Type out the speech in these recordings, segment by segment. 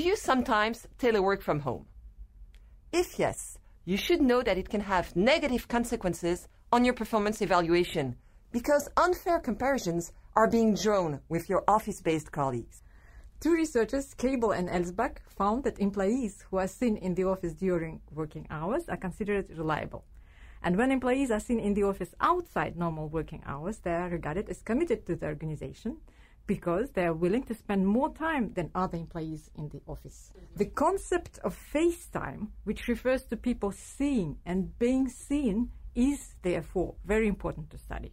you sometimes telework from home? If yes, you should know that it can have negative consequences on your performance evaluation because unfair comparisons are being drawn with your office based colleagues. Two researchers, Cable and Elsbach, found that employees who are seen in the office during working hours are considered reliable. And when employees are seen in the office outside normal working hours, they are regarded as committed to the organization because they are willing to spend more time than other employees in the office. The concept of face time, which refers to people seeing and being seen, is therefore very important to study.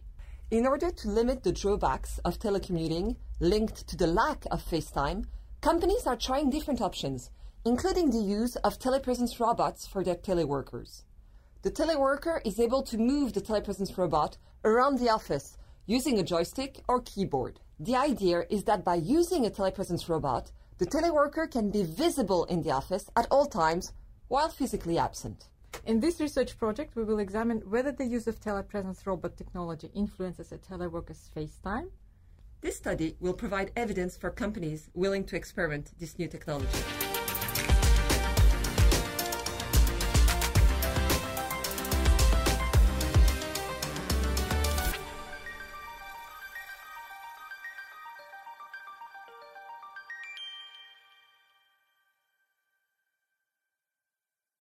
In order to limit the drawbacks of telecommuting linked to the lack of face time, companies are trying different options, including the use of telepresence robots for their teleworkers. The teleworker is able to move the telepresence robot around the office using a joystick or keyboard. The idea is that by using a telepresence robot, the teleworker can be visible in the office at all times while physically absent. In this research project, we will examine whether the use of telepresence robot technology influences a teleworker's face time. This study will provide evidence for companies willing to experiment this new technology.